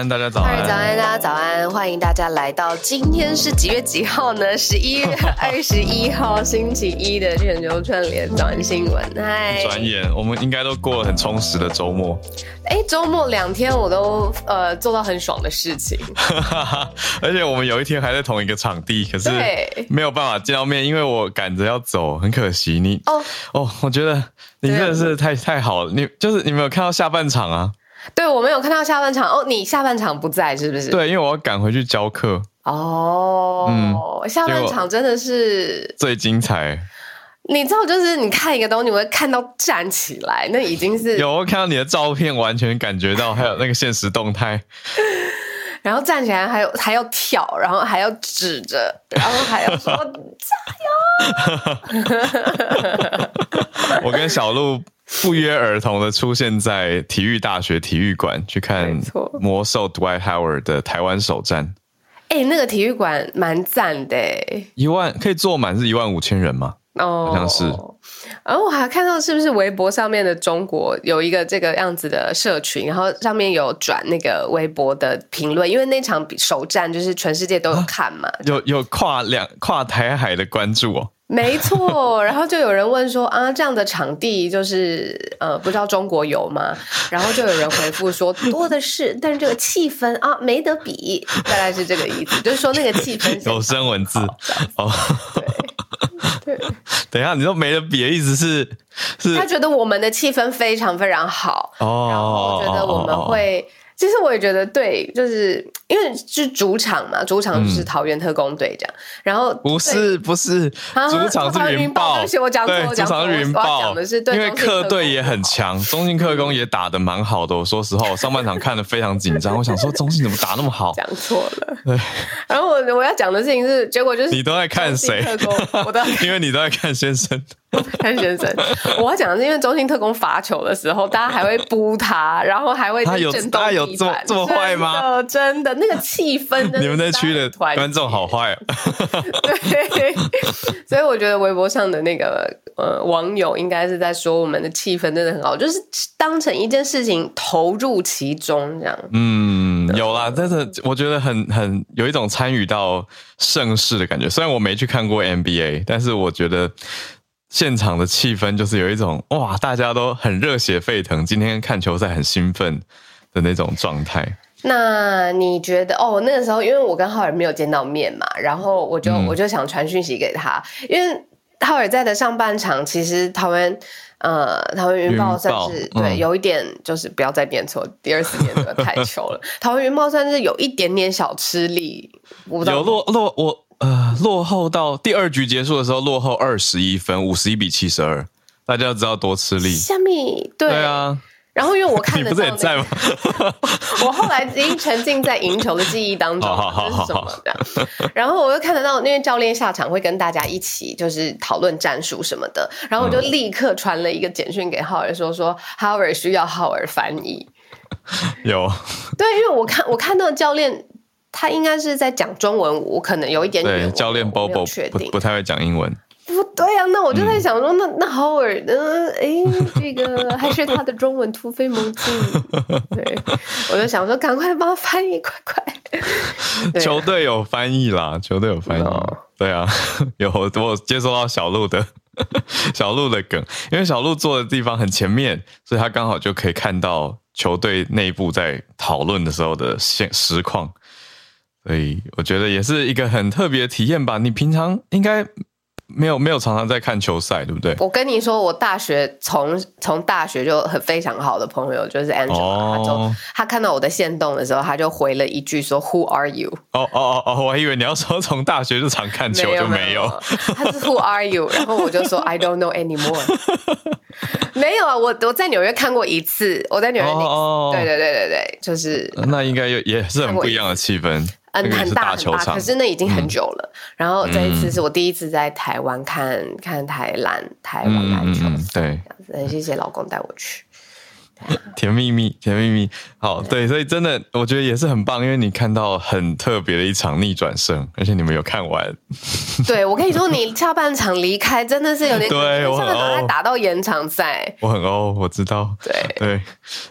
安，大家早安。早安，大家早安。欢迎大家来到今天是几月几号呢？十一月 二十一号，星期一的全球串联早安新闻。嗨，转眼我们应该都过了很充实的周末。哎，周末两天我都呃做到很爽的事情。而且我们有一天还在同一个场地，可是没有办法见到面，因为我赶着要走，很可惜。你哦哦，我觉得你真的是太太好了。你就是你没有看到下半场啊？对，我没有看到下半场哦，你下半场不在是不是？对，因为我要赶回去教课。哦，嗯，下半场真的是最精彩。你知道，就是你看一个东西，你会看到站起来，那已经是有我看到你的照片，完全感觉到还有那个现实动态。然后站起来还有还要跳，然后还要指着，然后还要说 加油。我跟小鹿。不约而同的出现在体育大学体育馆去看魔兽 Dwight Howard 的台湾首战。哎、欸，那个体育馆蛮赞的，一万可以坐满是一万五千人吗？哦，好像是。然后我还看到是不是微博上面的中国有一个这个样子的社群，然后上面有转那个微博的评论，因为那场首战就是全世界都有看嘛，啊、有有跨两跨台海的关注哦。没错，然后就有人问说啊，这样的场地就是呃，不知道中国有吗？然后就有人回复说多的是，但是这个气氛啊，没得比，大概是这个意思，就是说那个气氛 有声文字哦。对，对等一下，你说没得比的意思是是？他觉得我们的气氛非常非常好哦，然后觉得我们会。其实我也觉得对，就是因为是主场嘛，主场就是桃园特工队这样。嗯、然后不是不是，主场是云豹。对不起，我讲错，主场是云豹。的是对，因为客队也很强，中信特工也打的蛮好的。我说实话，我上半场看的非常紧张，我想说中信怎么打那么好？讲错了。对。然后我我要讲的事情是，结果就是你都在看谁？我都 因为你都在看先生。潘先生，我要讲的是，因为中信特工罚球的时候，大家还会扑他，然后还会震动地板。他有这么这么坏吗？真的，那个气氛，你们那区的观众好坏啊！对，所以我觉得微博上的那个呃网友应该是在说我们的气氛真的很好，就是当成一件事情投入其中这样。嗯，有啦，但是我觉得很很有一种参与到盛世的感觉。虽然我没去看过 NBA，但是我觉得。现场的气氛就是有一种哇，大家都很热血沸腾，今天看球赛很兴奋的那种状态。那你觉得哦？那个时候因为我跟浩尔没有见到面嘛，然后我就、嗯、我就想传讯息给他，因为浩尔在的上半场其实台湾呃台湾云豹算是对、嗯、有一点就是不要再念错，第二次念错太糗了。台湾云豹算是有一点点小吃力，有落落我。呃，落后到第二局结束的时候，落后二十一分，五十一比七十二，大家知道多吃力。下面？对，对啊。然后因为我看的、那个，你不是也在吗？我后来已经沉浸在赢球的记忆当中，这是什么的？然后我又看得到，因为教练下场会跟大家一起就是讨论战术什么的，然后我就立刻传了一个简讯给浩尔说说浩尔需要浩尔翻译。有。对，因为我看我看到教练。他应该是在讲中文，我可能有一点点对教练 Bobo 不不太会讲英文。不对啊，那我就在想说，嗯、那那 Howard 呢？哎，这个还是他的中文突飞猛进。对，我就想说，赶快帮他翻译，快快。球队有翻译啦，球队有翻译。No. 对啊，有我接收到小鹿的小鹿的梗，因为小鹿坐的地方很前面，所以他刚好就可以看到球队内部在讨论的时候的现实况。所以我觉得也是一个很特别的体验吧。你平常应该没有没有常常在看球赛，对不对？我跟你说，我大学从从大学就很非常好的朋友就是 Angela，、哦、他看到我的线动的时候，他就回了一句说 “Who are you？” 哦哦哦哦，我还以为你要说从大学就常看球，就没有。他是 “Who are you？” 然后我就说 “I don't know anymore。”没有啊，我我在纽约看过一次，我在纽约，oh, oh, oh. 对对对对对，就是那应该也也是很不一样的气氛，嗯，很大很大，可是那已经很久了。嗯、然后这一次是我第一次在台湾看、嗯、看台篮台湾篮球、嗯，对，很，谢谢老公带我去。甜蜜蜜，甜蜜蜜，好，对，所以真的，我觉得也是很棒，因为你看到很特别的一场逆转胜，而且你们有看完。对，我跟你说，你下半场离开真的是有点，对，我下半场还打到延长赛，我很欧，我知道，对对，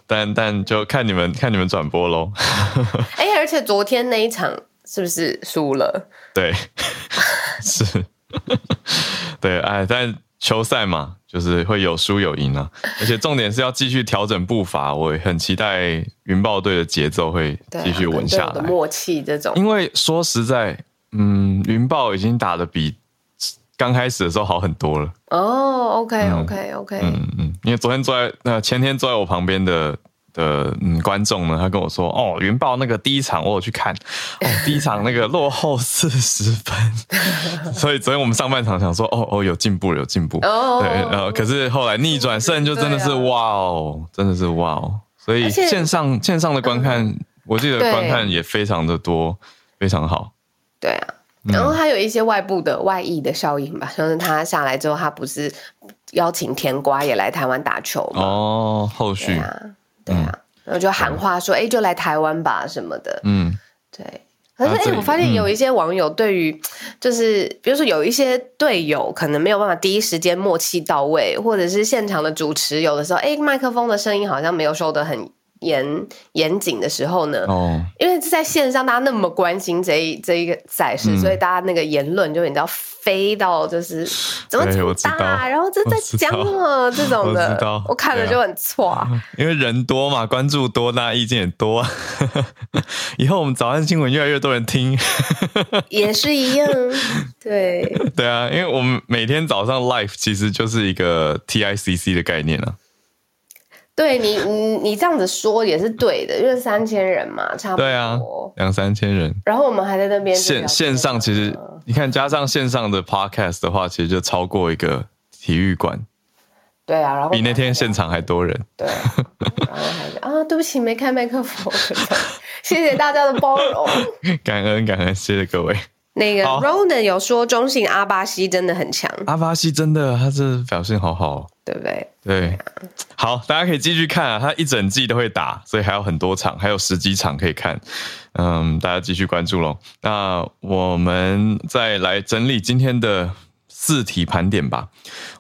但但就看你们看你们转播喽。哎、欸，而且昨天那一场是不是输了？对，是，对，哎，但。球赛嘛，就是会有输有赢啊，而且重点是要继续调整步伐。我很期待云豹队的节奏会继续稳下来，的默契这种。因为说实在，嗯，云豹已经打的比刚开始的时候好很多了。哦，OK，OK，OK，嗯嗯，因为昨天坐在那前天坐在我旁边的。的嗯，观众呢，他跟我说，哦，云豹那个第一场我有去看，哦，第一场那个落后四十分，所以昨天我们上半场想说，哦哦，有进步了，有进步，哦，对，然后可是后来逆转胜就真的是哇哦，真的是哇哦，所以线上线上的观看，我记得观看也非常的多，非常好，对啊，然后还有一些外部的外溢的效应吧，像是他下来之后，他不是邀请甜瓜也来台湾打球吗？哦，后续。啊，然后就喊话说：“哎、欸，就来台湾吧，什么的。”嗯，对。可是，哎、欸，我发现有一些网友对于，就是比如说有一些队友可能没有办法第一时间默契到位，或者是现场的主持有的时候，哎、欸，麦克风的声音好像没有收得很。严严谨的时候呢，哦，因为在线上大家那么关心这一这一个赛事，嗯，所以大家那个言论就你知道飞到就是怎么这么大，然后这在讲什么这种的，我，我看了就很错，啊，因为人多嘛，关注多，大家意见也多。以后我们早安新闻越来越多人听，也是一样，对。对啊，因为我们每天早上 Life 其实就是一个 TICC 的概念啊。对你，你你这样子说也是对的，因为三千人嘛，差不多。对啊，两三千人。然后我们还在那边线线上，其实你看加上线上的 podcast 的话，其实就超过一个体育馆。对啊，然后比那天现场还多人。对，然后还啊，对不起，没开麦克风，谢谢大家的包容，感恩感恩，谢谢各位。那个 Ronan 有说中信阿巴西真的很强，阿巴西真的，他这表现好好，对不对？对，好，大家可以继续看啊，他一整季都会打，所以还有很多场，还有十几场可以看，嗯，大家继续关注喽。那我们再来整理今天的四题盘点吧。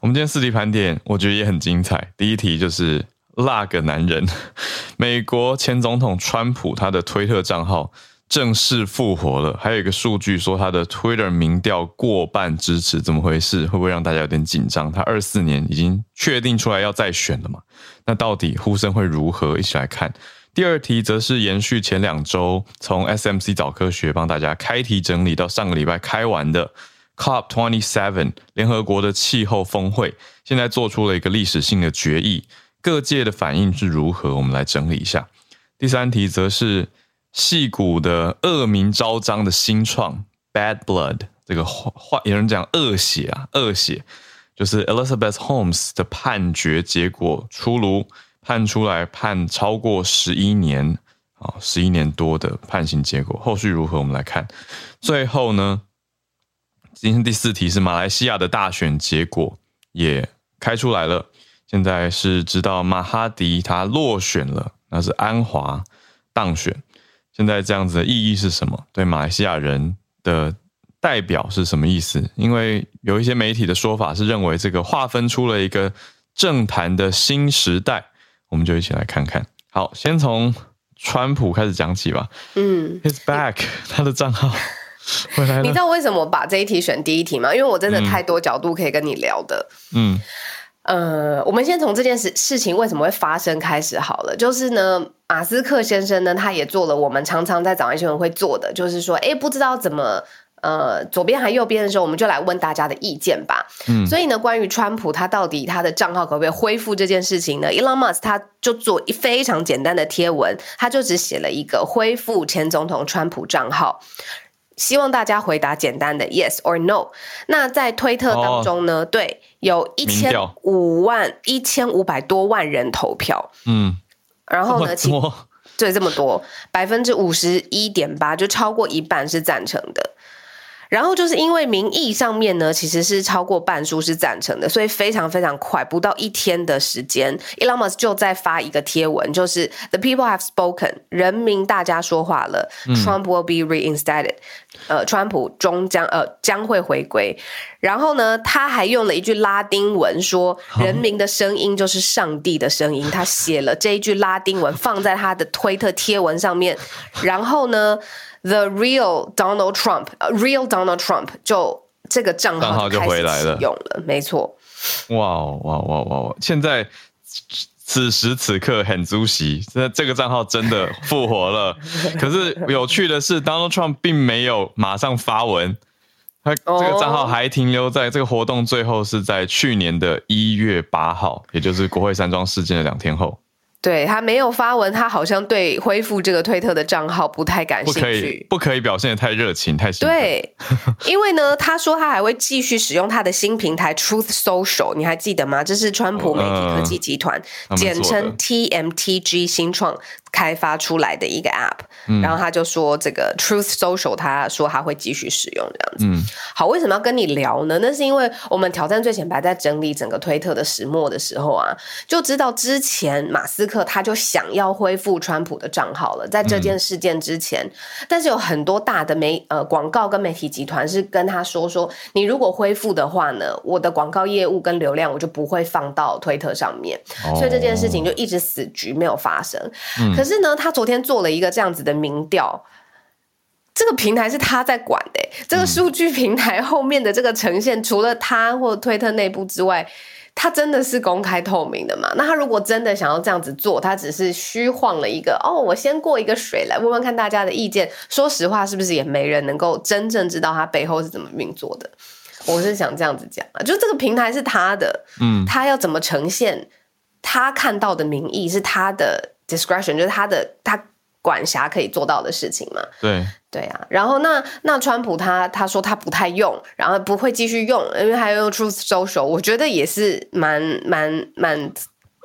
我们今天四题盘点，我觉得也很精彩。第一题就是那个男人，美国前总统川普他的推特账号。正式复活了，还有一个数据说他的 Twitter 民调过半支持，怎么回事？会不会让大家有点紧张？他二四年已经确定出来要再选了嘛？那到底呼声会如何？一起来看。第二题则是延续前两周从 SMC 早科学帮大家开题整理到上个礼拜开完的 COP Twenty Seven 联合国的气候峰会，现在做出了一个历史性的决议，各界的反应是如何？我们来整理一下。第三题则是。戏骨的恶名昭彰的新创 Bad Blood，这个话有人讲恶血啊，恶血就是 Elizabeth Holmes 的判决结果出炉，判出来判超过十一年啊，十一年多的判刑结果，后续如何？我们来看。最后呢，今天第四题是马来西亚的大选结果也开出来了，现在是知道马哈迪他落选了，那是安华当选。现在这样子的意义是什么？对马来西亚人的代表是什么意思？因为有一些媒体的说法是认为这个划分出了一个政坛的新时代，我们就一起来看看。好，先从川普开始讲起吧。嗯，He's back，他的账号。你知道为什么把这一题选第一题吗？因为我真的太多角度可以跟你聊的。嗯。呃，我们先从这件事事情为什么会发生开始好了。就是呢，马斯克先生呢，他也做了我们常常在早安新闻会做的，就是说，哎，不知道怎么，呃，左边还右边的时候，我们就来问大家的意见吧。嗯，所以呢，关于川普他到底他的账号可不可以恢复这件事情呢？Elon Musk 他就做一非常简单的贴文，他就只写了一个恢复前总统川普账号。希望大家回答简单的 yes or no。那在推特当中呢，哦、对，有一千五万一千五百多万人投票，嗯，然后呢，其对这么多，百分之五十一点八，就超过一半是赞成的。然后就是因为民意上面呢，其实是超过半数是赞成的，所以非常非常快，不到一天的时间，Elon Musk 就在发一个贴文，就是 The people have spoken，人民大家说话了，嗯，Trump will be reinstated，呃，川普终将呃将会回归。然后呢，他还用了一句拉丁文说，人民的声音就是上帝的声音，他写了这一句拉丁文放在他的推特贴文上面，然后呢。The real Donald Trump，呃，real Donald Trump，就这个账号就回来了，用了，没错。哇哇哇哇！现在此时此刻很足席，这这个账号真的复活了。可是有趣的是，Donald Trump 并没有马上发文，他这个账号还停留在这个活动最后是在去年的一月八号，也就是国会山庄事件的两天后。对，他没有发文，他好像对恢复这个推特的账号不太感兴趣。不可以，不可以表现得太热情，太兴奋。对，因为呢，他说他还会继续使用他的新平台 Truth Social，你还记得吗？这是川普媒体科技集团，呃、简称 TMTG 新创。开发出来的一个 App，、嗯、然后他就说这个 Truth Social，他说他会继续使用这样子。嗯、好，为什么要跟你聊呢？那是因为我们挑战最前排在整理整个推特的始末的时候啊，就知道之前马斯克他就想要恢复川普的账号了，在这件事件之前，嗯、但是有很多大的媒呃广告跟媒体集团是跟他说说，你如果恢复的话呢，我的广告业务跟流量我就不会放到推特上面，哦、所以这件事情就一直死局没有发生。嗯可是呢，他昨天做了一个这样子的民调，这个平台是他在管的，这个数据平台后面的这个呈现，除了他或推特内部之外，他真的是公开透明的嘛？那他如果真的想要这样子做，他只是虚晃了一个哦，我先过一个水来问问看大家的意见。说实话，是不是也没人能够真正知道他背后是怎么运作的？我是想这样子讲啊，就这个平台是他的，嗯，他要怎么呈现他看到的民意是他的。Discretion 就是他的他管辖可以做到的事情嘛？对对啊，然后那那川普他他说他不太用，然后不会继续用，因为还有用 Truth Social，我觉得也是蛮蛮蛮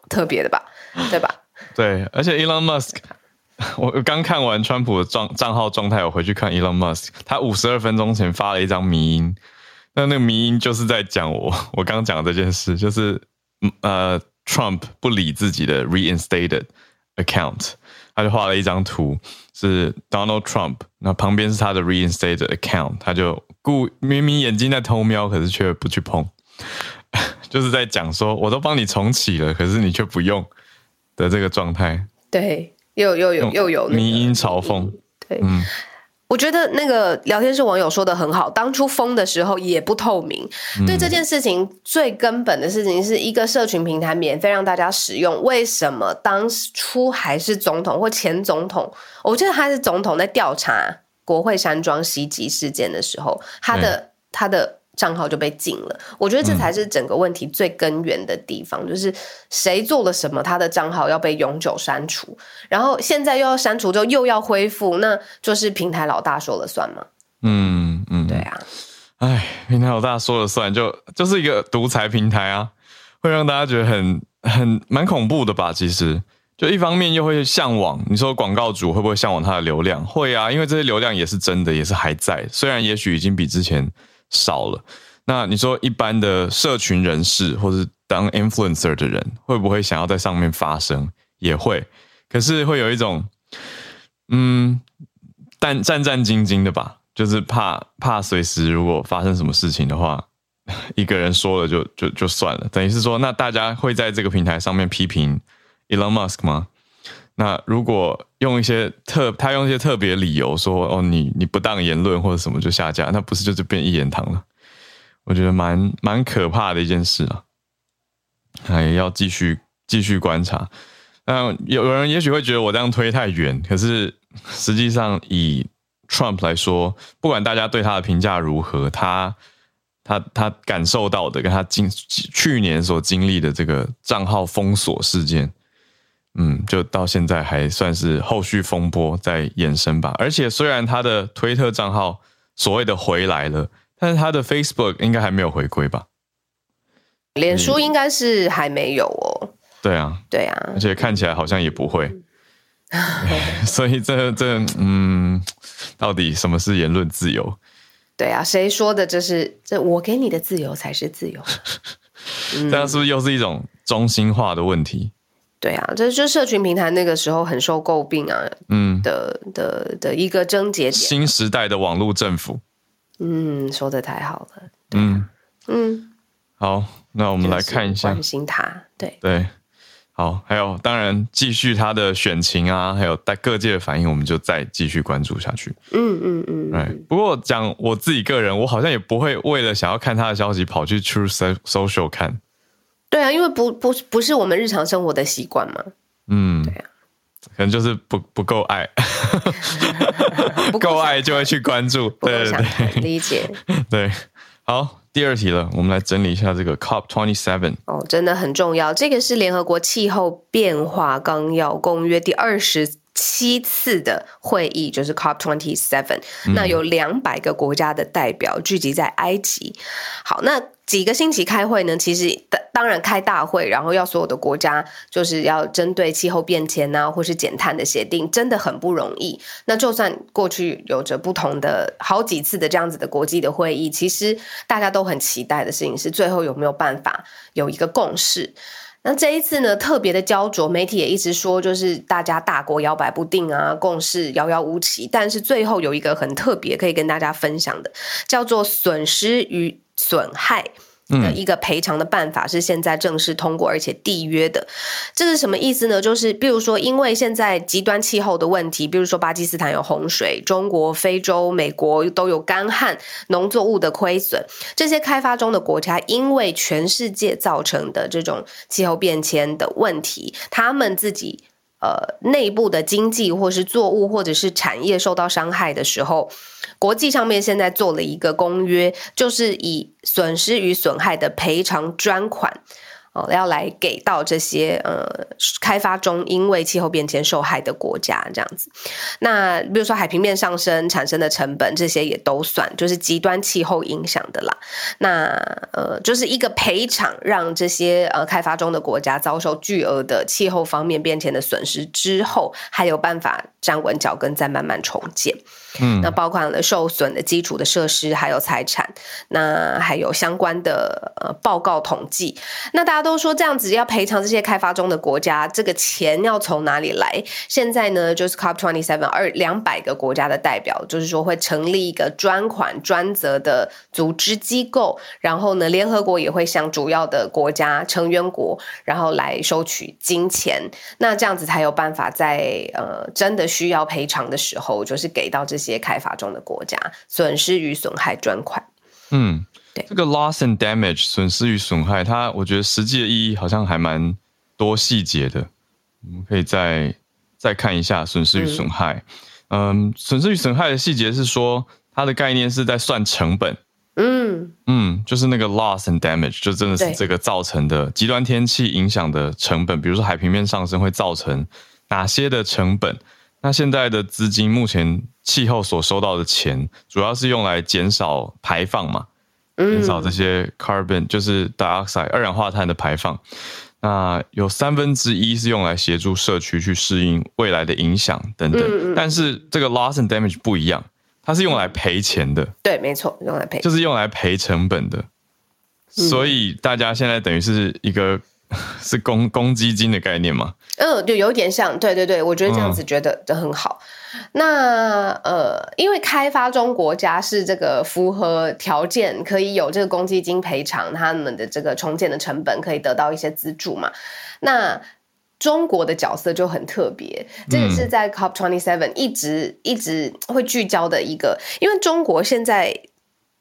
特别的吧？对吧？对，而且 Elon Musk，我刚看完川普的账账号状态，我回去看 Elon Musk，他五十二分钟前发了一张迷音，那那个迷音就是在讲我 我刚讲的这件事，就是呃 Trump 不理自己的 reinstated。account，他就画了一张图，是 Donald Trump，那旁边是他的 reinstated account，他就故明明眼睛在偷瞄，可是却不去碰，就是在讲说，我都帮你重启了，可是你却不用的这个状态。对，又又有又有迷因嘲讽，对，嗯。我觉得那个聊天室网友说的很好，当初封的时候也不透明。嗯、对这件事情最根本的事情是一个社群平台免费让大家使用，为什么当初还是总统或前总统？我记得他是总统在调查国会山庄袭击事件的时候，他的、嗯、他的。账号就被禁了，我觉得这才是整个问题最根源的地方，嗯、就是谁做了什么，他的账号要被永久删除，然后现在又要删除之后又要恢复，那就是平台老大说了算吗？嗯嗯，嗯对啊，哎，平台老大说了算，就就是一个独裁平台啊，会让大家觉得很很蛮恐怖的吧？其实，就一方面又会向往，你说广告主会不会向往他的流量？会啊，因为这些流量也是真的，也是还在，虽然也许已经比之前。少了，那你说一般的社群人士或是当 influencer 的人，会不会想要在上面发声？也会，可是会有一种，嗯，但战战兢兢的吧，就是怕怕随时如果发生什么事情的话，一个人说了就就就算了，等于是说，那大家会在这个平台上面批评 Elon Musk 吗？那如果用一些特，他用一些特别理由说，哦，你你不当言论或者什么就下架，那不是就是变一言堂了？我觉得蛮蛮可怕的一件事啊，还要继续继续观察。那有有人也许会觉得我这样推太远，可是实际上以 Trump 来说，不管大家对他的评价如何，他他他感受到的跟他经去年所经历的这个账号封锁事件。嗯，就到现在还算是后续风波在延伸吧。而且虽然他的推特账号所谓的回来了，但是他的 Facebook 应该还没有回归吧？脸书应该是还没有哦。对啊，对啊，而且看起来好像也不会。所以这这嗯，到底什么是言论自由？对啊，谁说的？这是这我给你的自由才是自由。这样是不是又是一种中心化的问题？对啊，这就社群平台那个时候很受诟病啊，嗯的的的一个症结点。新时代的网络政府。嗯，说的太好了。嗯嗯，好，那我们来看一下。关心他，对对。好，还有当然继续他的选情啊，还有在各界的反应，我们就再继续关注下去。嗯嗯嗯。哎、嗯，不过讲我自己个人，我好像也不会为了想要看他的消息跑去 Truth Social 看。对啊，因为不不不是我们日常生活的习惯嘛。嗯，对啊，可能就是不不够爱，不够爱就会去关注。对对对，理解。对，好。第二题了，我们来整理一下这个 COP twenty seven 哦，真的很重要。这个是联合国气候变化纲要公约第二十七次的会议，就是 COP twenty seven。那有两百个国家的代表聚集在埃及。好，那。几个星期开会呢？其实当然开大会，然后要所有的国家就是要针对气候变迁啊，或是减碳的协定，真的很不容易。那就算过去有着不同的好几次的这样子的国际的会议，其实大家都很期待的事情是最后有没有办法有一个共识。那这一次呢，特别的焦灼，媒体也一直说，就是大家大国摇摆不定啊，共识遥遥无期。但是最后有一个很特别可以跟大家分享的，叫做损失与。损害的一个赔偿的办法是现在正式通过而且缔约的，这是什么意思呢？就是比如说，因为现在极端气候的问题，比如说巴基斯坦有洪水，中国、非洲、美国都有干旱、农作物的亏损，这些开发中的国家因为全世界造成的这种气候变迁的问题，他们自己。呃，内部的经济或是作物或者是产业受到伤害的时候，国际上面现在做了一个公约，就是以损失与损害的赔偿专款。哦，要来给到这些呃开发中因为气候变迁受害的国家这样子，那比如说海平面上升产生的成本，这些也都算，就是极端气候影响的啦。那呃，就是一个赔偿，让这些呃开发中的国家遭受巨额的气候方面变迁的损失之后，还有办法站稳脚跟，再慢慢重建。嗯，那包括了受损的基础的设施，还有财产，那还有相关的呃报告统计。那大家都说这样子要赔偿这些开发中的国家，这个钱要从哪里来？现在呢，就是 COP twenty seven 二两百个国家的代表，就是说会成立一个专款专责的组织机构，然后呢，联合国也会向主要的国家成员国，然后来收取金钱。那这样子才有办法在呃真的需要赔偿的时候，就是给到这些。开发中的国家损失与损害专款，嗯，对，这个 loss and damage 损失与损害，它我觉得实际的意义好像还蛮多细节的，我们可以再再看一下损失与损害。嗯，损失与损害的细节是说，它的概念是在算成本，嗯。嗯，就是那个 loss and damage，就真的是这个造成的极端天气影响的成本，比如说海平面上升会造成哪些的成本。那现在的资金，目前气候所收到的钱，主要是用来减少排放嘛，减少这些 carbon，就是 dioxide 二氧化碳的排放。那有三分之一是用来协助社区去适应未来的影响等等。但是这个 loss and damage 不一样，它是用来赔钱的。对，没错，用来赔，就是用来赔成本的。所以大家现在等于是一个。是公公积金的概念嘛？嗯，就有点像，对对对，我觉得这样子觉得的很好。嗯、那呃，因为开发中国家是这个符合条件，可以有这个公积金赔偿他们的这个重建的成本，可以得到一些资助嘛。那中国的角色就很特别，这也是在 COP twenty seven 一直一直会聚焦的一个，因为中国现在。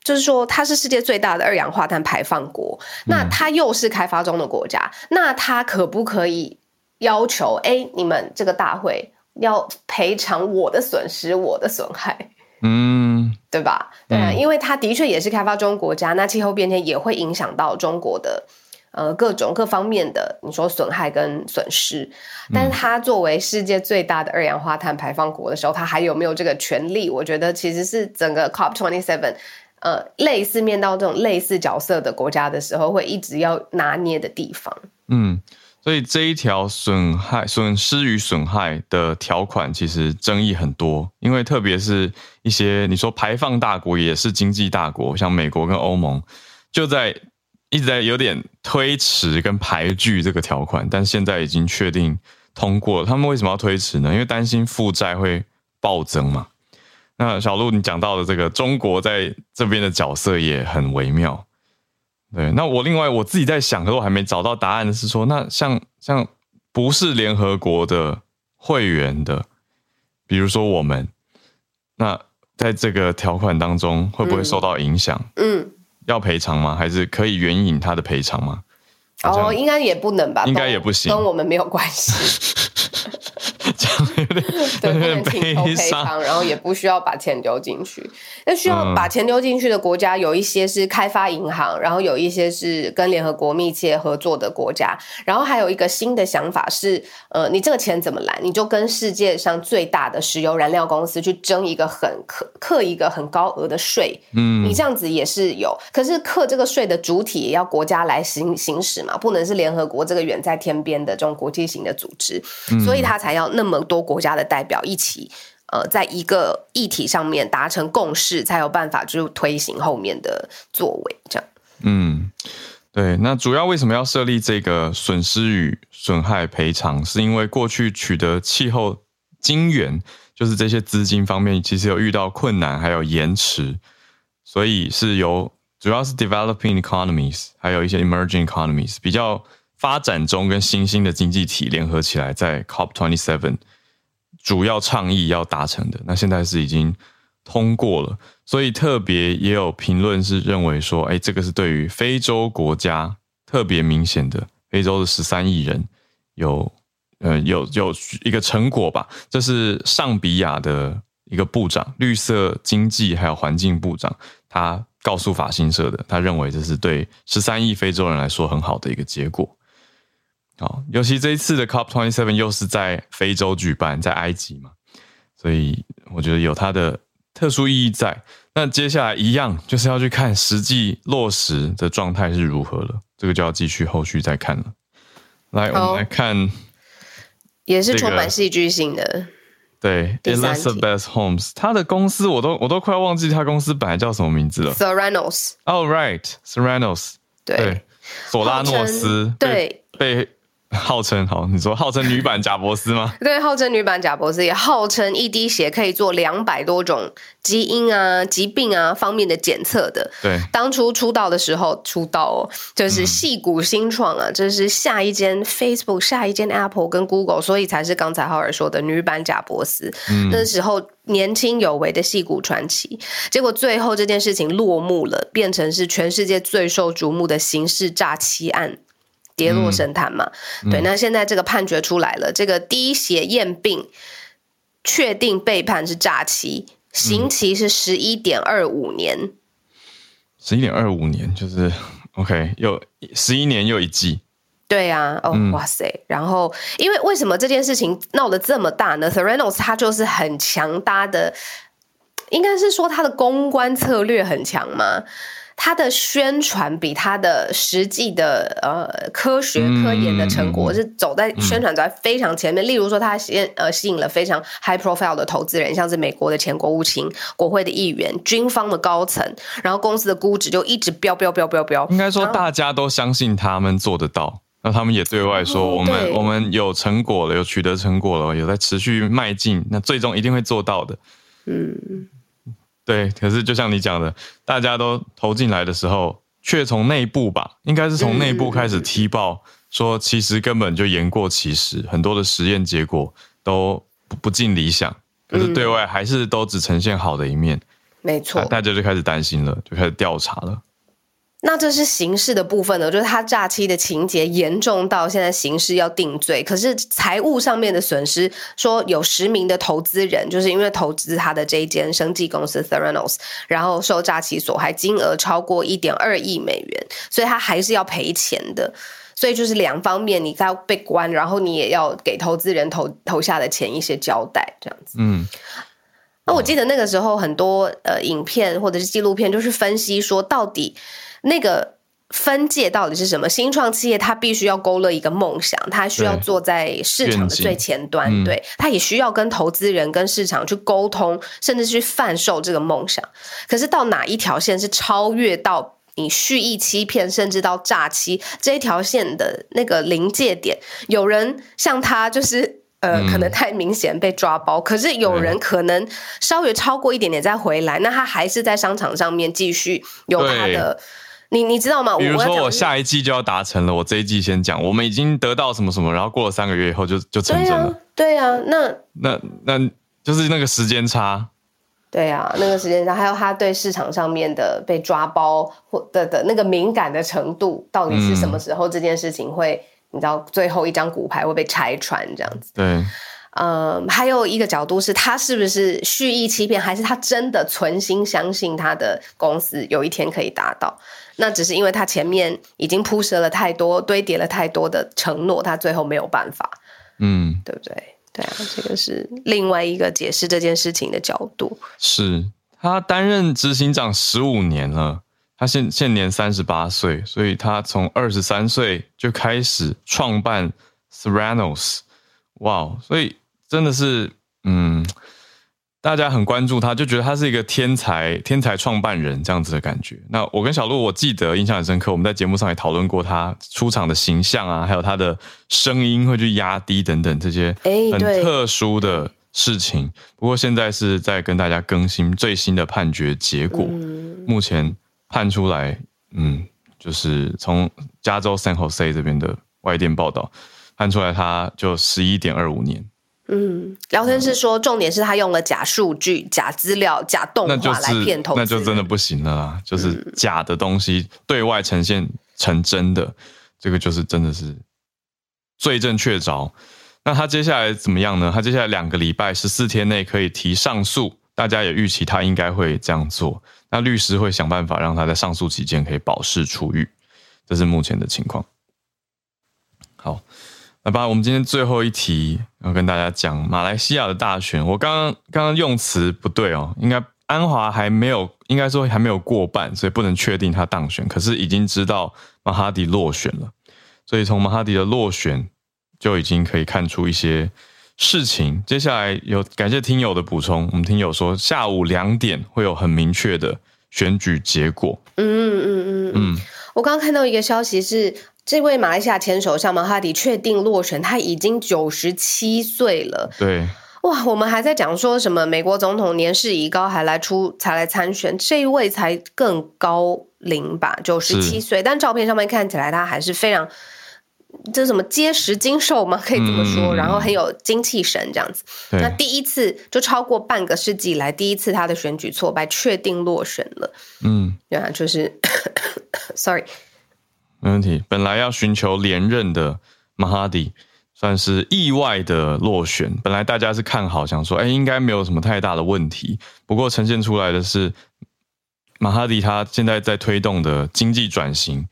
就是说，它是世界最大的二氧化碳排放国，那它又是开发中的国家，那它可不可以要求，哎，你们这个大会要赔偿我的损失，我的损害，嗯，对吧？对啊，因为它的确也是开发中国家，那气候变迁也会影响到中国的呃各种各方面的你说损害跟损失，但是它作为世界最大的二氧化碳排放国的时候，它还有没有这个权利？我觉得其实是整个 COP twenty seven。呃，类似面到这种类似角色的国家的时候，会一直要拿捏的地方。嗯，所以这一条损害、损失与损害的条款其实争议很多，因为特别是一些你说排放大国也是经济大国，像美国跟欧盟，就在一直在有点推迟跟排拒这个条款，但现在已经确定通过了。他们为什么要推迟呢？因为担心负债会暴增嘛。那小路，你讲到的这个中国在这边的角色也很微妙。对，那我另外我自己在想，可是我还没找到答案的是说，那像像不是联合国的会员的，比如说我们，那在这个条款当中会不会受到影响？嗯，要赔偿吗？还是可以援引他的赔偿吗？哦，应该也不能吧？应该也不行，跟我们没有关系。有点 对，不能请求赔偿，然后也不需要把钱丢进去。那需要把钱丢进去的国家，有一些是开发银行，然后有一些是跟联合国密切合作的国家。然后还有一个新的想法是，呃，你这个钱怎么来？你就跟世界上最大的石油燃料公司去征一个很课课一个很高额的税。嗯，你这样子也是有，可是课这个税的主体也要国家来行行使嘛，不能是联合国这个远在天边的这种国际型的组织，所以他才要那么多国家的代表一起。呃，在一个议题上面达成共识，才有办法就推行后面的作为。这样，嗯，对。那主要为什么要设立这个损失与损害赔偿？是因为过去取得气候金援，就是这些资金方面其实有遇到困难，还有延迟，所以是由主要是 developing economies，还有一些 emerging economies 比较发展中跟新兴的经济体联合起来，在 COP twenty seven。主要倡议要达成的，那现在是已经通过了，所以特别也有评论是认为说，哎，这个是对于非洲国家特别明显的，非洲的十三亿人有，呃，有有一个成果吧。这是尚比亚的一个部长，绿色经济还有环境部长，他告诉法新社的，他认为这是对十三亿非洲人来说很好的一个结果。好，尤其这一次的 COP twenty seven 又是在非洲举办，在埃及嘛，所以我觉得有它的特殊意义在。那接下来一样就是要去看实际落实的状态是如何了，这个就要继续后续再看了。来，我们来看，也是充满戏剧性的。对，Elizabeth Holmes，他的公司我都我都快要忘记他公司本来叫什么名字了。Theranos。Oh right，Theranos。对，索拉诺斯。对，被。号称好，你说号称女版贾伯斯吗？对，号称女版贾伯斯，也号称一滴血可以做两百多种基因啊、疾病啊方面的检测的。对，当初出道的时候，出道哦，就是戏骨新创啊，这、嗯就是下一间 Facebook、下一间 Apple 跟 Google，所以才是刚才浩尔说的女版贾伯斯。嗯，那时候年轻有为的戏骨传奇，结果最后这件事情落幕了，变成是全世界最受瞩目的刑事诈欺案。跌落神坛嘛，嗯、对，那现在这个判决出来了，嗯、这个滴血验病确定被判是诈欺，刑期是十一点二五年，十一点二五年就是 OK，又十一年又一季，对啊，哦、嗯、哇塞，然后因为为什么这件事情闹得这么大呢？Theranos 他就是很强大的，应该是说他的公关策略很强嘛。他的宣传比它的实际的呃科学科研的成果是走在宣传走在非常前面。例如说，它吸呃吸引了非常 high profile 的投资人，像是美国的前国务卿、国会的议员、军方的高层，然后公司的估值就一直飙飙飙飙飙。应该说，大家都相信他们做得到，那他们也对外说，我们我们有成果了，有取得成果了，有在持续迈进，那最终一定会做到的。嗯。对，可是就像你讲的，大家都投进来的时候，却从内部吧，应该是从内部开始踢爆，说其实根本就言过其实，很多的实验结果都不尽理想，可是对外还是都只呈现好的一面。没错，大家就开始担心了，就开始调查了。那这是刑事的部分呢，就是他诈欺的情节严重到现在刑事要定罪，可是财务上面的损失，说有十名的投资人，就是因为投资他的这一间生技公司 Theranos，然后受诈欺所害，金额超过一点二亿美元，所以他还是要赔钱的。所以就是两方面，你在被关，然后你也要给投资人投投下的钱一些交代，这样子。嗯。那我记得那个时候很多呃影片或者是纪录片，就是分析说到底。那个分界到底是什么？新创企业它必须要勾勒一个梦想，它需要坐在市场的最前端，对，对，它也需要跟投资人、跟市场去沟通，甚至去贩售这个梦想。可是到哪一条线是超越到你蓄意欺骗，甚至到诈欺这一条线的那个临界点？有人像他就是。呃，可能太明显被抓包，嗯，可是有人可能稍微超过一点点再回来，那他还是在商场上面继续有他的，你你知道吗？比如说我下一季就要达成了，我这一季先讲，我们已经得到什么什么，然后过了三个月以后就就成真了。对啊，那那那就是那个时间差。对啊，那个时间差，还有他对市场上面的被抓包或的的那个敏感的程度，到底是什么时候这件事情会？你知道最后一张骨牌会被拆穿这样子，对，嗯，还有一个角度是他是不是蓄意欺骗，还是他真的存心相信他的公司有一天可以达到？那只是因为他前面已经铺设了太多、堆叠了太多的承诺，他最后没有办法，嗯，对不对？对啊，这个是另外一个解释这件事情的角度。是他担任执行长十五年了。他现现年三十八岁，所以他从二十三岁就开始创办 Theranos，哇，所以真的是，嗯，大家很关注他，就觉得他是一个天才，天才创办人这样子的感觉。那我跟小鹿，我记得印象很深刻，我们在节目上也讨论过他出场的形象啊，还有他的声音会去压低等等这些很特殊的事情。不过现在是在跟大家更新最新的判决结果，目前。判出来，嗯，就是从加州 San Jose 这边的外电报道判出来，他就十一点二五年。嗯，聊天室说，重点是他用了假数据、假资料、假动画来骗投资，那就真的不行了啦。就是假的东西对外呈现成真的，这个就是真的是罪证确凿。那他接下来怎么样呢？他接下来两个礼拜十四天内可以提上诉，大家也预期他应该会这样做。那律师会想办法让他在上诉期间可以保释出狱，这是目前的情况。好，来吧，我们今天最后一题要跟大家讲马来西亚的大选。我刚刚刚刚用词不对哦，应该安华还没有，应该说还没有过半，所以不能确定他当选。可是已经知道马哈迪落选了，所以从马哈迪的落选就已经可以看出一些。事情接下来有感谢听友的补充，我们听友说下午两点会有很明确的选举结果。嗯嗯嗯嗯，我刚刚看到一个消息是，这位马来西亚前首相马哈迪确定落选，他已经九十七岁了。对，哇，我们还在讲说什么美国总统年事已高还来出才来参选，这一位才更高龄吧，九十七岁，但照片上面看起来他还是非常。这什么结实精瘦吗？可以这么说，嗯、然后很有精气神这样子。那第一次就超过半个世纪以来第一次他的选举挫败，确定落选了。嗯，对啊，就是，sorry，没问题。本来要寻求连任的马哈迪，算是意外的落选。本来大家是看好，想说，哎，应该没有什么太大的问题。不过呈现出来的是，马哈迪他现在在推动的经济转型，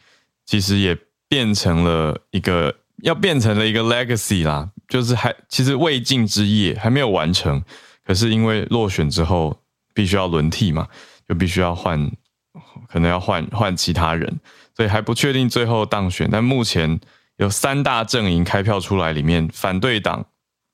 其实也。变成了一个要变成了一个 legacy 啦，就是还其实未尽之业还没有完成，可是因为落选之后必须要轮替嘛，就必须要换，可能要换换其他人，所以还不确定最后当选。但目前有三大阵营开票出来，里面反对党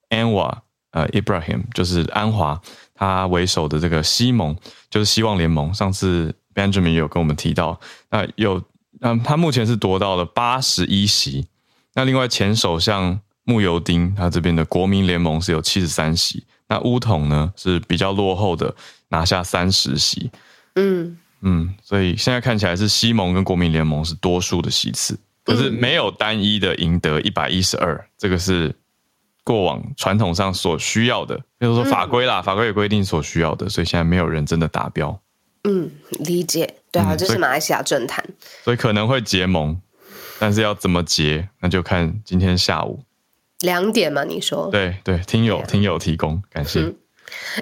Anwar 呃 Ibrahim 就是安华他为首的这个西盟就是希望联盟，上次 Benjamin 有跟我们提到，那有。嗯，他目前是夺到了八十一席。那另外前首相慕尤丁，他这边的国民联盟是有七十三席。那巫统呢是比较落后的，拿下三十席。嗯嗯，所以现在看起来是西盟跟国民联盟是多数的席次，可是没有单一的赢得一百一十二。这个是过往传统上所需要的，比如说法规啦，法规有规定所需要的，所以现在没有人真的达标。嗯，理解。对啊，这是马来西亚政坛，所以可能会结盟，但是要怎么结，那就看今天下午两点嘛。你说对对，听友听友提供，感谢。哎、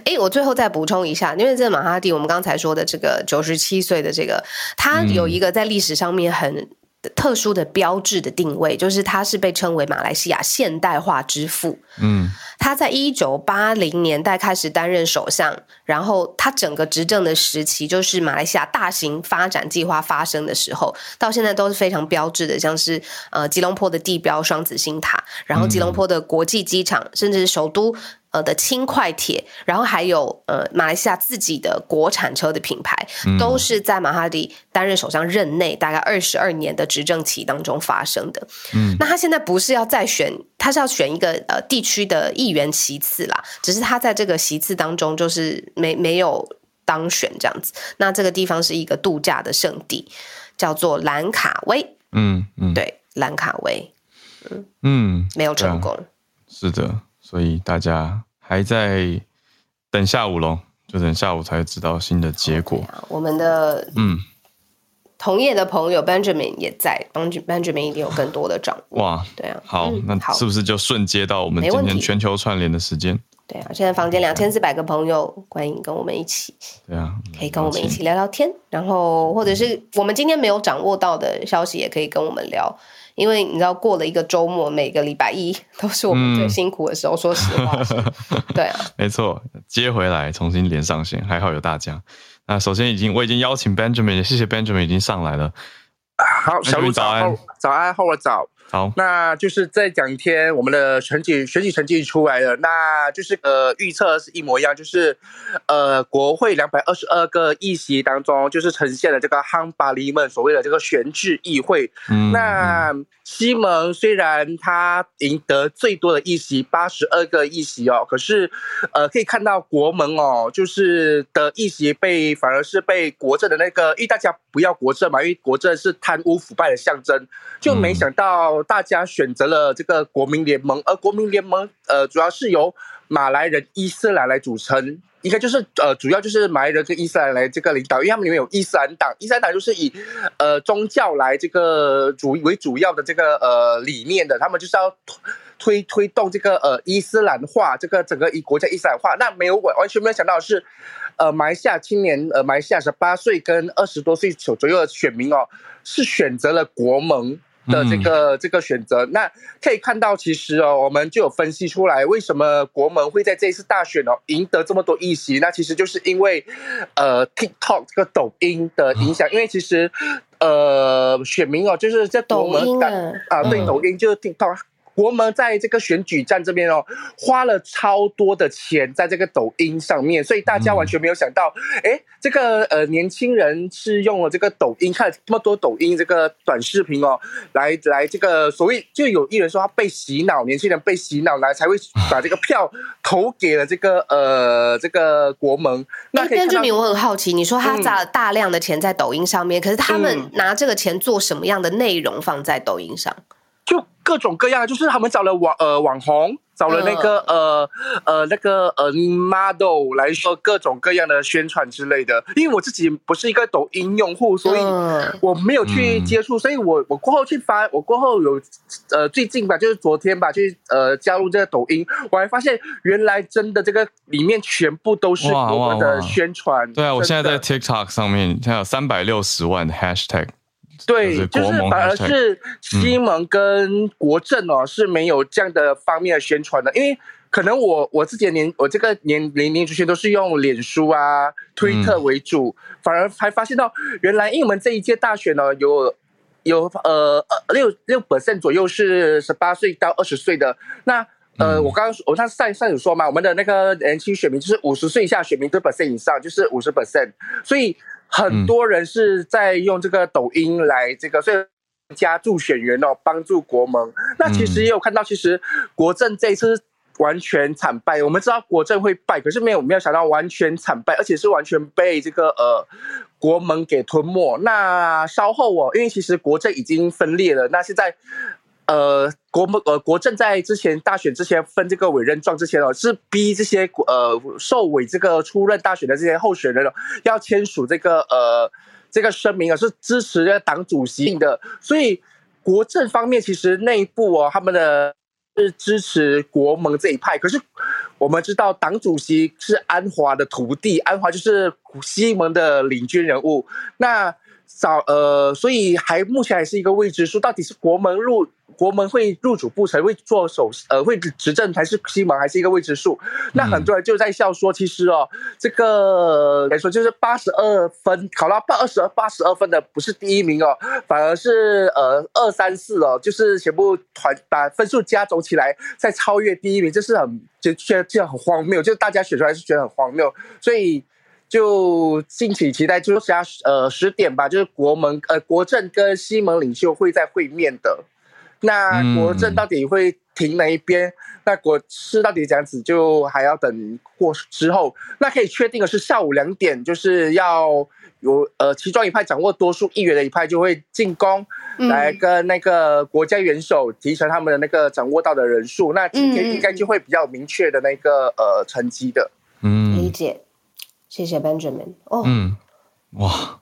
嗯，我最后再补充一下，因为这个马哈蒂，我们刚才说的这个九十七岁的这个，他有一个在历史上面很。特殊的标志的定位，就是他是被称为马来西亚现代化之父。嗯，他在一九八零年代开始担任首相，然后他整个执政的时期，就是马来西亚大型发展计划发生的时候，到现在都是非常标志的，像是呃吉隆坡的地标双子星塔，然后吉隆坡的国际机场，甚至是首都。呃的轻快铁，然后还有呃马来西亚自己的国产车的品牌，都是在马哈迪担任首相任内大概二十二年的执政期当中发生的。嗯，那他现在不是要再选，他是要选一个呃地区的议员席次啦，只是他在这个席次当中就是没没有当选这样子。那这个地方是一个度假的圣地，叫做兰卡威。嗯嗯，对，兰卡威。嗯嗯，没有成功。啊，是的。所以大家还在等下午喽，就等下午才知道新的结果。我们的嗯，同业的朋友 Benjamin 也在，Benjamin 一定有更多的掌握。哇，对啊，好，嗯、那是不是就瞬接到我们今天全球串联的时间？对啊，现在房间两千四百个朋友，欢迎跟我们一起。对啊，可以跟我们一起聊聊天，然后或者是我们今天没有掌握到的消息，也可以跟我们聊。因为你知道，过了一个周末，每个礼拜一都是我们最辛苦的时候。嗯、说实话，对啊，没错，接回来重新连上线，还好有大家。那首先已经我已经邀请 Benjamin，谢谢 Benjamin 已经上来了。好，小鹿早安，早安，后我早。好，那就是再讲一天，我们的成绩选举成绩出来了，那就是呃预测是一模一样，就是呃国会两百二十二个议席当中，就是呈现了这个汉巴黎们所谓的这个选制议会。嗯，那西蒙虽然他赢得最多的议席八十二个议席哦，可是呃可以看到国盟哦，就是的议席被反而是被国政的那个，因为大家不要国政嘛，因为国政是贪污腐败的象征，就没想到。大家选择了这个国民联盟，而国民联盟呃主要是由马来人、伊斯兰来组成，应该就是呃主要就是马来人跟伊斯兰来这个领导，因为他们里面有伊斯兰党，伊斯兰党就是以呃宗教来这个主为主要的这个呃理念的，他们就是要推推动这个呃伊斯兰化，这个整个一国家伊斯兰化，那没有完完全没有想到的是，呃马来西亚青年呃马来西亚十八岁跟二十多岁左左右的选民哦，是选择了国盟。的这个这个选择，那可以看到，其实哦，我们就有分析出来，为什么国门会在这一次大选哦赢得这么多议席？那其实就是因为，呃，TikTok 这个抖音的影响，因为其实，呃，选民哦，就是在国盟啊，啊，对，抖音就是 TikTok。国盟在这个选举战这边哦，花了超多的钱在这个抖音上面，所以大家完全没有想到，哎，这个呃年轻人是用了这个抖音，看了这么多抖音这个短视频哦，来来这个所谓就有艺人说他被洗脑，年轻人被洗脑来才会把这个票投给了这个呃这个国盟。那根据你，我很好奇，你说他砸了大量的钱在抖音上面，嗯、可是他们拿这个钱做什么样的内容放在抖音上？就各种各样，就是他们找了网呃网红，找了那个呃呃那个呃 model 来说各种各样的宣传之类的。因为我自己不是一个抖音用户，所以我没有去接触，所以我我过后去发，我过后有呃最近吧，就是昨天吧，去呃加入这个抖音，我还发现原来真的这个里面全部都是我们的宣传。对啊，我现在在 TikTok 上面，它有三百六十万的 Hashtag。对，就是反而是西蒙跟国政哦、嗯、是没有这样的方面的宣传的，因为可能我我自己的年我这个年龄年族群都是用脸书啊、推特为主，嗯、反而还发现到原来因为我们这一届大选呢有有呃六六 percent 左右是十八岁到二十岁的，那呃、嗯、我刚刚我上上上有说嘛，我们的那个年轻选民就是五十岁以下选民对 percent 以上就是五十 percent，所以。很多人是在用这个抖音来这个，所以加助选员哦，帮助国盟。那其实也有看到，其实国政这一次完全惨败。我们知道国政会败，可是没有没有想到完全惨败，而且是完全被这个呃国盟给吞没。那稍后哦，因为其实国政已经分裂了，那现在。呃，国盟呃国政在之前大选之前分这个委任状之前哦，是逼这些呃受委这个出任大选的这些候选人哦，要签署这个呃这个声明啊，是支持这个党主席的，所以国政方面其实内部哦，他们的是支持国盟这一派。可是我们知道，党主席是安华的徒弟，安华就是西蒙的领军人物。那早呃，所以还目前还是一个未知数，到底是国盟入国盟会入主不成，会做首呃会执政，还是西蒙还是一个未知数。那很多人就在笑说，其实哦，这个来说就是八十二分考到八二十二八十二分的不是第一名哦，反而是呃二三四哦，就是全部团把分数加总起来再超越第一名，这是很就觉得这样很荒谬，就大家选出来是觉得很荒谬，所以。就敬请期待，就是下呃十点吧，就是国盟呃国政跟西蒙领袖会在会面的。那国政到底会停哪一边？嗯、那国事到底这样子，就还要等过之后。那可以确定的是，下午两点就是要有呃其中一派掌握多数议员的一派就会进攻，来跟那个国家元首提成他们的那个掌握到的人数。那今天应该就会比较明确的那个呃成绩的。嗯，理解。谢谢 Benjamin。哦，嗯，哇，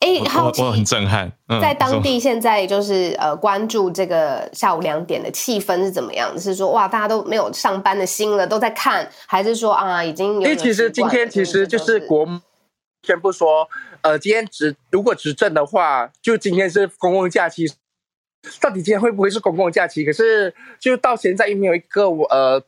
哎，好，我很震撼。嗯、在当地现在就是呃，关注这个下午两点的气氛是怎么样？是说哇，大家都没有上班的心了，都在看，还是说啊，已经有？因为其实今天其实就是国宣布说，呃，今天执如果执政的话，就今天是公共假期。到底今天会不会是公共假期？可是就到现在又没有一个呃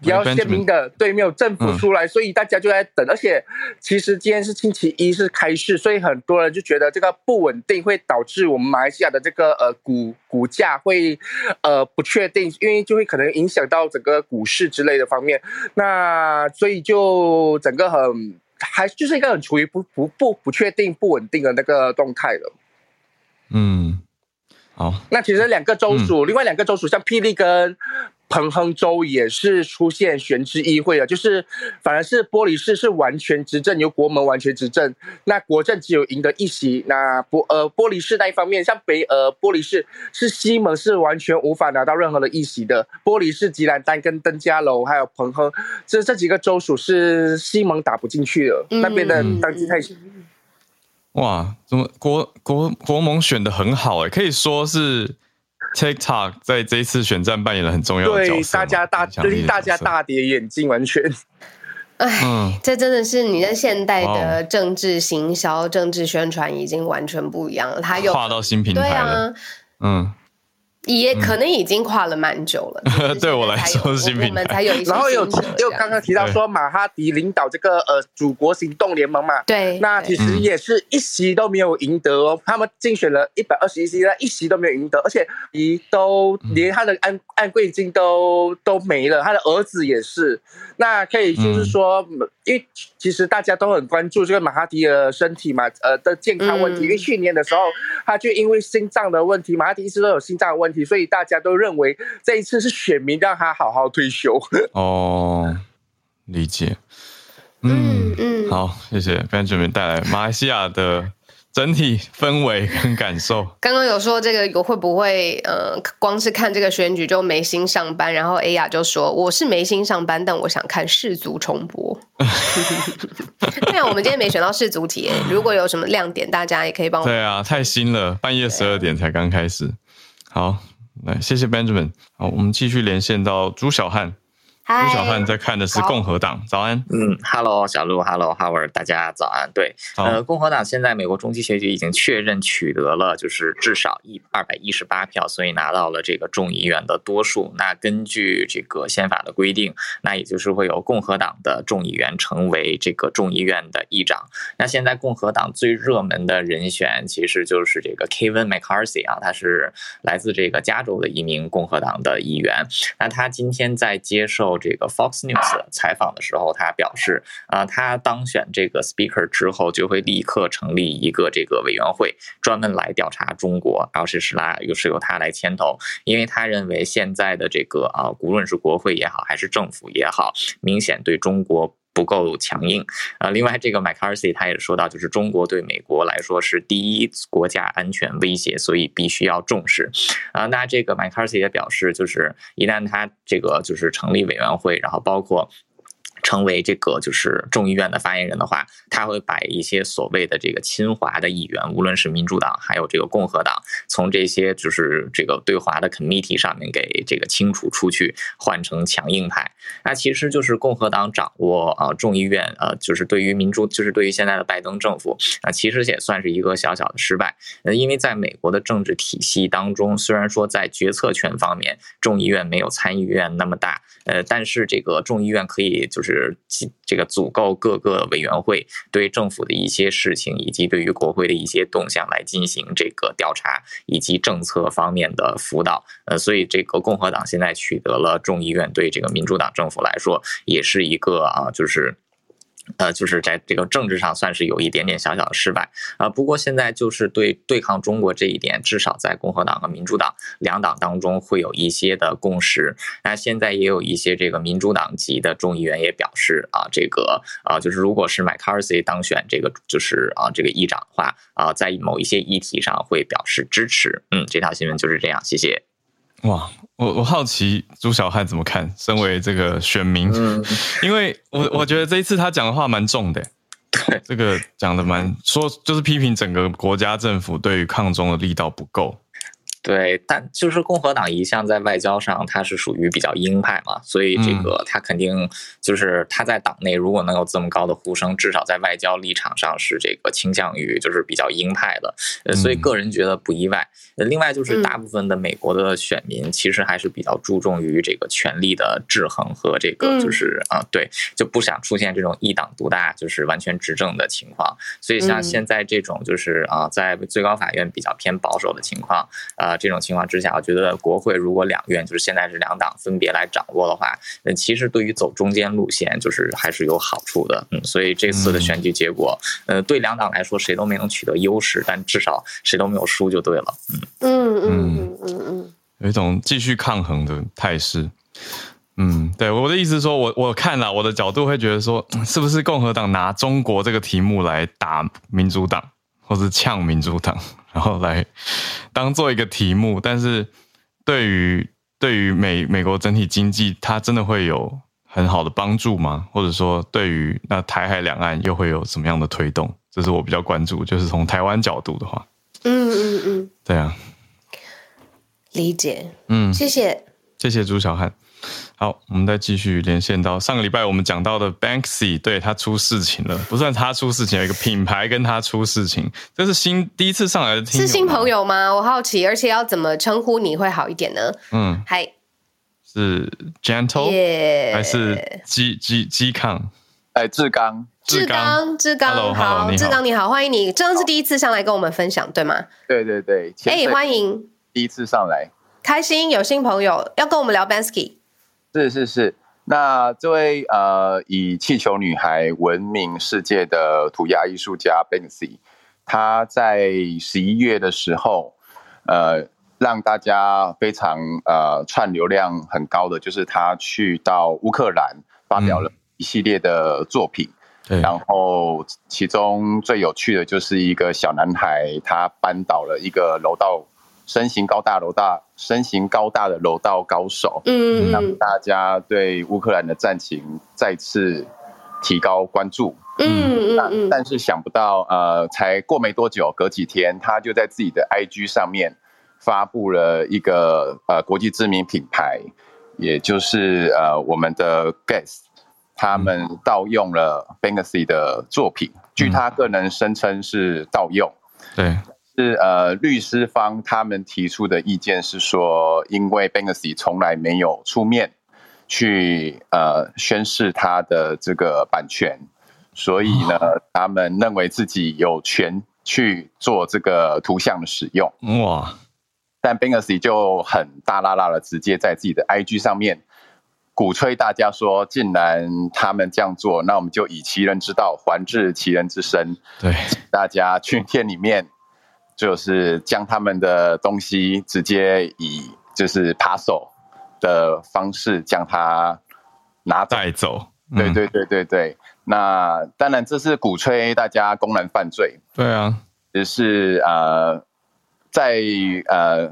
比较鲜明的对，没有政府出来，所以大家就在等。而且其实今天是星期一，是开市，所以很多人就觉得这个不稳定会导致我们马来西亚的这个呃股股价会呃不确定，因为就会可能影响到整个股市之类的方面。那所以就整个很还就是一个很处于不不不不确定、不稳定的那个动态了。嗯。好，那其实两个州属，另外两个州属，像霹雳跟彭亨州也是出现悬置议会了，就是反而是玻璃市是完全执政，由国盟完全执政，那国政只有赢得一席。那玻呃玻璃市那一方面，像北呃玻璃市是西蒙是完全无法拿到任何的议席的。玻璃市、吉兰丹跟登嘉楼还有彭亨，这这几个州属是西蒙打不进去的，嗯、那边的当地太。哇，怎么国国国盟选的很好哎，可以说是 TikTok 在这一次选战扮演了很重要的角色，对大家大令大家大跌眼镜，完全。哎、嗯，这真的是你在现代的政治行销、政治宣传已经完全不一样了。他又跨到新平台了，啊、嗯。也可能已经跨了蛮久了，嗯、对我来说是新品牌。然后有又刚刚提到说马哈迪领导这个呃祖国行动联盟嘛，对，那其实也是一席都没有赢得哦。他们竞选了一百二十一席，但一席都没有赢得，而且一都连他的安安贵金都都没了，他的儿子也是。那可以就是说，嗯、因为其实大家都很关注这个马哈迪的身体嘛，呃的健康问题。嗯、因为去年的时候，他就因为心脏的问题，马哈迪一直都有心脏的问题。所以大家都认为这一次是选民让他好好退休。哦，理解。嗯嗯，好，谢谢 Benjamin 带来马来西亚的整体氛围跟感受。刚刚有说这个有会不会呃，光是看这个选举就没心上班？然后 A 亚就说我是没心上班，但我想看世足重播。对啊，我们今天没选到世足题，如果有什么亮点，大家也可以帮我。对啊，太新了，半夜十二点才刚开始。好。来，谢谢 Benjamin。好，我们继续连线到朱小汉。朱小汉在看的是共和党，早安。嗯，Hello，小鹿，Hello，Howard，、大家早安。对，呃，共和党现在美国中期选举已经确认取得了就是至少一二百一十八票，所以拿到了这个众议院的多数。那根据这个宪法的规定，那也就是会有共和党的众议员成为这个众议院的议长。那现在共和党最热门的人选其实就是这个 Kevin McCarthy 啊，他是来自这个加州的一名共和党的议员。那他今天在接受这个 Fox News 采访的时候，他表示啊，他当选这个 Speaker 之后，就会立刻成立一个这个委员会，专门来调查中国，然后是是来又是由他来牵头，因为他认为现在的这个啊，无论是国会也好，还是政府也好，明显对中国不够强硬。啊，另外这个 McCarthy 他也说到，就是中国对美国来说是第一国家安全威胁，所以必须要重视。啊，那这个 McCarthy 也表示，就是一旦他这个就是成立委员会，然后包括。成为这个就是众议院的发言人的话，他会把一些所谓的这个亲华的议员，无论是民主党还有这个共和党，从这些就是这个对华的 committee 上面给这个清除出去，换成强硬派。那其实就是共和党掌握啊众议院，呃，就是对于民主，就是对于现在的拜登政府啊，其实也算是一个小小的失败。呃，因为在美国的政治体系当中，虽然说在决策权方面，众议院没有参议院那么大，呃，但是这个众议院可以就是。是这个足够各个委员会，对政府的一些事情，以及对于国会的一些动向来进行这个调查，以及政策方面的辅导。呃，所以这个共和党现在取得了众议院，对这个民主党政府来说，也是一个啊，就是。呃，就是在这个政治上算是有一点点小小的失败啊。不过现在就是对对抗中国这一点，至少在共和党和民主党两党当中会有一些的共识。那现在也有一些这个民主党籍的众议员也表示啊，这个啊，就是如果是 McCarthy 当选这个就是啊这个议长的话啊，在某一些议题上会表示支持。嗯，这条新闻就是这样，谢谢。哇，我我好奇朱小汉怎么看？身为这个选民，嗯、因为我 我觉得这一次他讲的话蛮重的，对，这个讲的蛮说就是批评整个国家政府对于抗中的力道不够。对，但就是共和党一向在外交上，它是属于比较鹰派嘛，所以这个他肯定就是他在党内如果能有这么高的呼声，至少在外交立场上是这个倾向于就是比较鹰派的，所以个人觉得不意外。另外就是大部分的美国的选民其实还是比较注重于这个权力的制衡和这个就是啊，对，就不想出现这种一党独大，就是完全执政的情况。所以像现在这种就是啊，在最高法院比较偏保守的情况啊。这种情况之下，我觉得国会如果两院就是现在是两党分别来掌握的话，那其实对于走中间路线就是还是有好处的。嗯，所以这次的选举结果，呃，对两党来说谁都没能取得优势，但至少谁都没有输就对了。嗯嗯嗯嗯嗯，有一种继续抗衡的态势。嗯，对，我的意思是说，我我看了我的角度会觉得说，是不是共和党拿中国这个题目来打民主党，或是呛民主党？然后来当做一个题目，但是对于对于美美国整体经济，它真的会有很好的帮助吗？或者说，对于那台海两岸又会有什么样的推动？这是我比较关注，就是从台湾角度的话，嗯嗯嗯，对啊，理解，嗯，谢谢，谢谢朱小汉。好，我们再继续连线到上个礼拜我们讲到的 Banksy，对，他出事情了，不算他出事情，有一个品牌跟他出事情，这是新第一次上来的听友，是新朋友吗？我好奇，而且要怎么称呼你会好一点呢？嗯，嗨，是 Gentle、yeah、还是基基基康？哎，志刚，志刚，志刚好，志刚你好，欢迎你，这是第一次上来跟我们分享，对吗？对对对，哎，欢迎，第一次上来，开心有新朋友要跟我们聊 Banksy。是是是，那这位呃以气球女孩闻名世界的涂鸦艺术家 Banksy，他在十一月的时候，呃让大家非常呃串流量很高的，就是他去到乌克兰发表了一系列的作品，嗯、然后其中最有趣的就是一个小男孩，他扳倒了一个楼道。身形高大、楼大、身形高大的楼道高手，嗯，让大家对乌克兰的战情再次提高关注，嗯嗯，但是想不到，呃，才过没多久，隔几天，他就在自己的 IG 上面发布了一个呃国际知名品牌，也就是呃我们的 Guess，他们盗用了 Banksy 的作品，据他个人声称是盗用，对。是呃，律师方他们提出的意见是说，因为 Banksy 从来没有出面去呃宣示他的这个版权，所以呢，他们认为自己有权去做这个图像的使用。哇！但 Banksy 就很大啦啦的直接在自己的 IG 上面鼓吹大家说，既然他们这样做，那我们就以其人之道还治其人之身。对，大家去店里面。就是将他们的东西直接以就是扒手的方式将它拿带走。对对对对对。那当然这是鼓吹大家公然犯罪。对啊。只是呃，在呃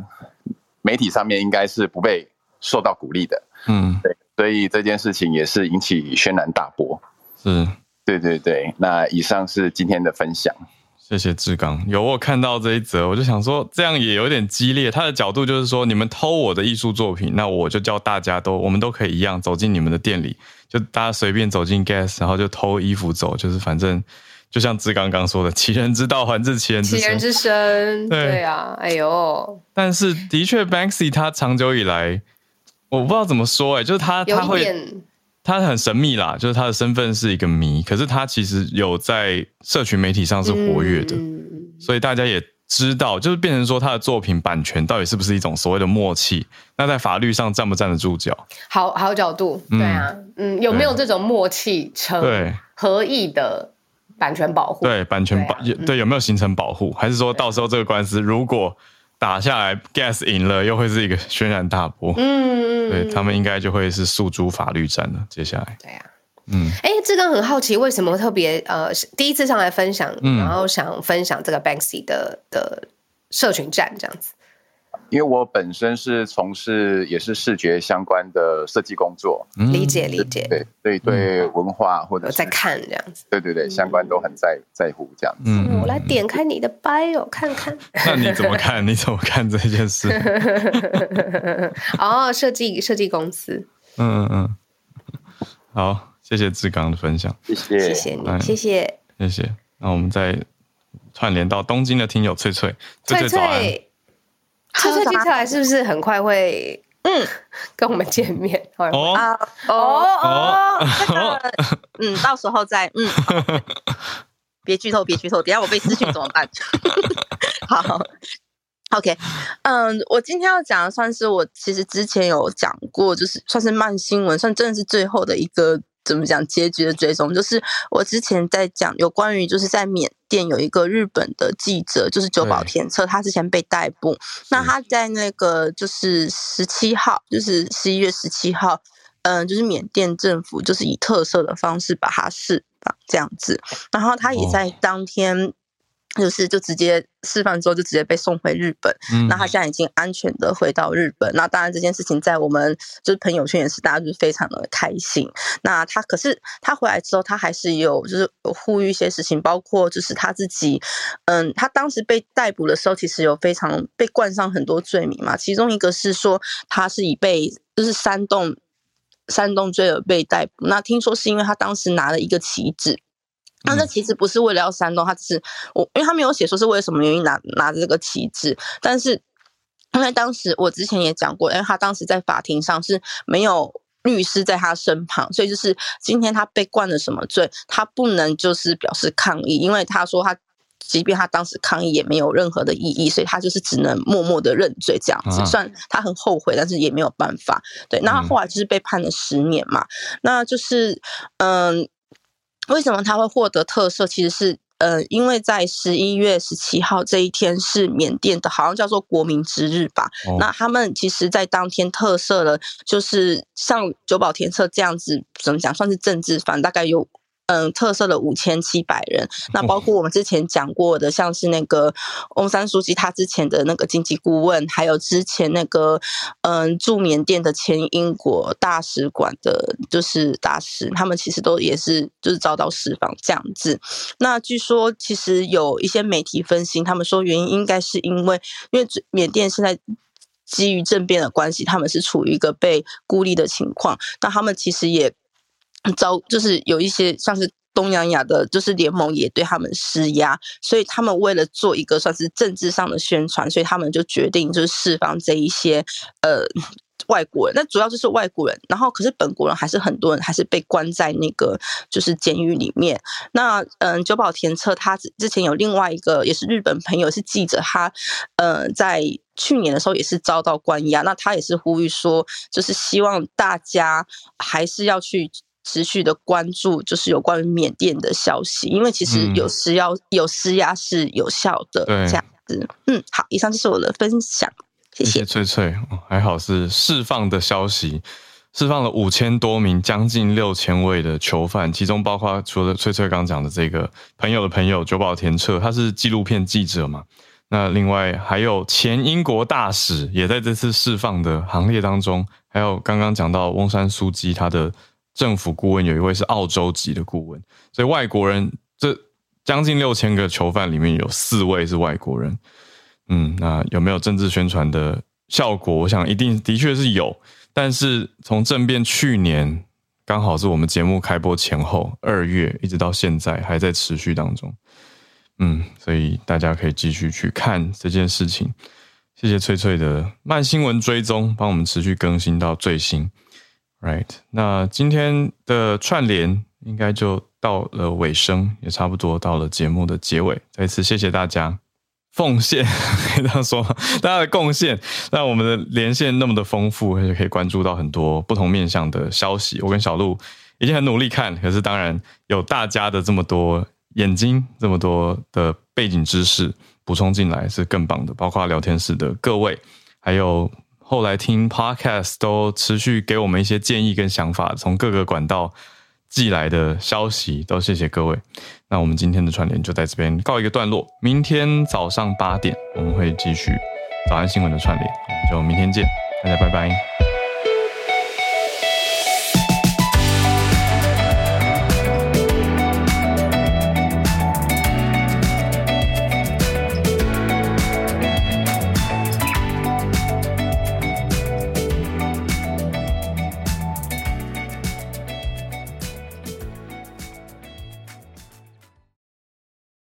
媒体上面应该是不被受到鼓励的。嗯。对。所以这件事情也是引起轩然大波。是，对对对。那以上是今天的分享。谢谢志刚，有我看到这一则，我就想说这样也有点激烈。他的角度就是说，你们偷我的艺术作品，那我就叫大家都，我们都可以一样走进你们的店里，就大家随便走进 Guess，然后就偷衣服走，就是反正就像志刚刚说的，其人之道还治其人之身。其人之身，对，对啊，哎呦。但是的确，Banksy 他长久以来，我不知道怎么说、欸，哎，就是他他会。他很神秘啦，就是他的身份是一个谜，可是他其实有在社群媒体上是活跃的，嗯，所以大家也知道，就是变成说他的作品版权到底是不是一种所谓的默契？那在法律上站不站得住脚？好好角度，对啊，嗯，有没有这种默契成合意的版权保护？对，版权保对，有没有形成保护？还是说到时候这个官司如果？打下来，Guess 赢了，又会是一个轩然大波。嗯，对他们应该就会是诉诸法律战了。接下来，对呀、啊，嗯，哎，志刚很好奇，为什么特别呃第一次上来分享，嗯、然后想分享这个 Banksy 的的社群战这样子。因为我本身是从事也是视觉相关的设计工作，理解理解，对对对，文化或者在看这样子，对对对，相关都很在在乎这样子。嗯，我来点开你的 bio 看看。那你怎么看？你怎么看这件事？哦，设计设计公司。嗯嗯嗯，好，谢谢志刚的分享，谢谢谢谢你，谢谢谢谢。那我们再串联到东京的听友翠翠，翠翠。翠翠接下来是不是很快会嗯 跟我们见面？哦哦哦，这个嗯，到时候再嗯，别剧透，别剧透，等下我被私讯怎么办？好，OK，嗯，我今天要讲的算是我其实之前有讲过，就是算是慢新闻，算真的是最后的一个。怎么讲结局的追踪？就是我之前在讲有关于，就是在缅甸有一个日本的记者，就是久保田彻，他之前被逮捕。那他在那个就是十七号，就是十一月十七号，嗯、呃，就是缅甸政府就是以特赦的方式把他释放这样子。然后他也在当天。就是就直接释放之后就直接被送回日本，嗯，那他现在已经安全的回到日本。那当然这件事情在我们就是朋友圈也是大家就是非常的开心。那他可是他回来之后，他还是有就是有呼吁一些事情，包括就是他自己，嗯，他当时被逮捕的时候，其实有非常被冠上很多罪名嘛。其中一个是说他是以被就是煽动煽动罪而被逮捕。那听说是因为他当时拿了一个旗子。那这其实不是为了要煽动，他只是我，因为他没有写说是为了什么原因拿拿着这个旗帜，但是因为当时我之前也讲过，因为他当时在法庭上是没有律师在他身旁，所以就是今天他被冠了什么罪，他不能就是表示抗议，因为他说他即便他当时抗议也没有任何的意义，所以他就是只能默默的认罪这样子，算他很后悔，但是也没有办法。对，那他后来就是被判了十年嘛，那就是嗯。为什么他会获得特赦？其实是呃，因为在十一月十七号这一天是缅甸的，好像叫做国民之日吧。哦、那他们其实，在当天特赦了，就是像久保田彻这样子，怎么讲，算是政治犯，大概有。嗯，特色的五千七百人，那包括我们之前讲过的，像是那个翁山书记他之前的那个经济顾问，还有之前那个嗯驻缅甸的前英国大使馆的，就是大使，他们其实都也是就是遭到释放这样子。那据说其实有一些媒体分析，他们说原因应该是因为，因为缅甸现在基于政变的关系，他们是处于一个被孤立的情况，那他们其实也。遭就是有一些像是东洋亚的，就是联盟也对他们施压，所以他们为了做一个算是政治上的宣传，所以他们就决定就是释放这一些呃外国人，那主要就是外国人，然后可是本国人还是很多人还是被关在那个就是监狱里面。那嗯，久保田彻他之前有另外一个也是日本朋友是记者，他呃在去年的时候也是遭到关押，那他也是呼吁说，就是希望大家还是要去。持续的关注就是有关于缅甸的消息，因为其实有施压、嗯、有施压是有效的，这样子。嗯，好，以上就是我的分享，谢谢，谢谢翠翠。还好是释放的消息，释放了五千多名，将近六千位的囚犯，其中包括除了翠翠刚讲的这个朋友的朋友久保田彻，他是纪录片记者嘛。那另外还有前英国大使也在这次释放的行列当中，还有刚刚讲到翁山苏姬，他的政府顾问有一位是澳洲籍的顾问，所以外国人这将近六千个囚犯里面有四位是外国人。嗯，那有没有政治宣传的效果？我想一定的确是有，但是从政变去年刚好是我们节目开播前后二月，一直到现在还在持续当中。嗯，所以大家可以继续去看这件事情。谢谢翠翠的慢新闻追踪，帮我们持续更新到最新。Right，那今天的串联应该就到了尾声，也差不多到了节目的结尾。再次谢谢大家奉献，可以这样说，大家的贡献，让我们的连线那么的丰富，而且可以关注到很多不同面向的消息。我跟小路已经很努力看，可是当然有大家的这么多。眼睛这么多的背景知识补充进来是更棒的，包括聊天室的各位，还有后来听 Podcast 都持续给我们一些建议跟想法，从各个管道寄来的消息，都谢谢各位。那我们今天的串联就在这边告一个段落，明天早上八点我们会继续早安新闻的串联，就明天见，大家拜拜。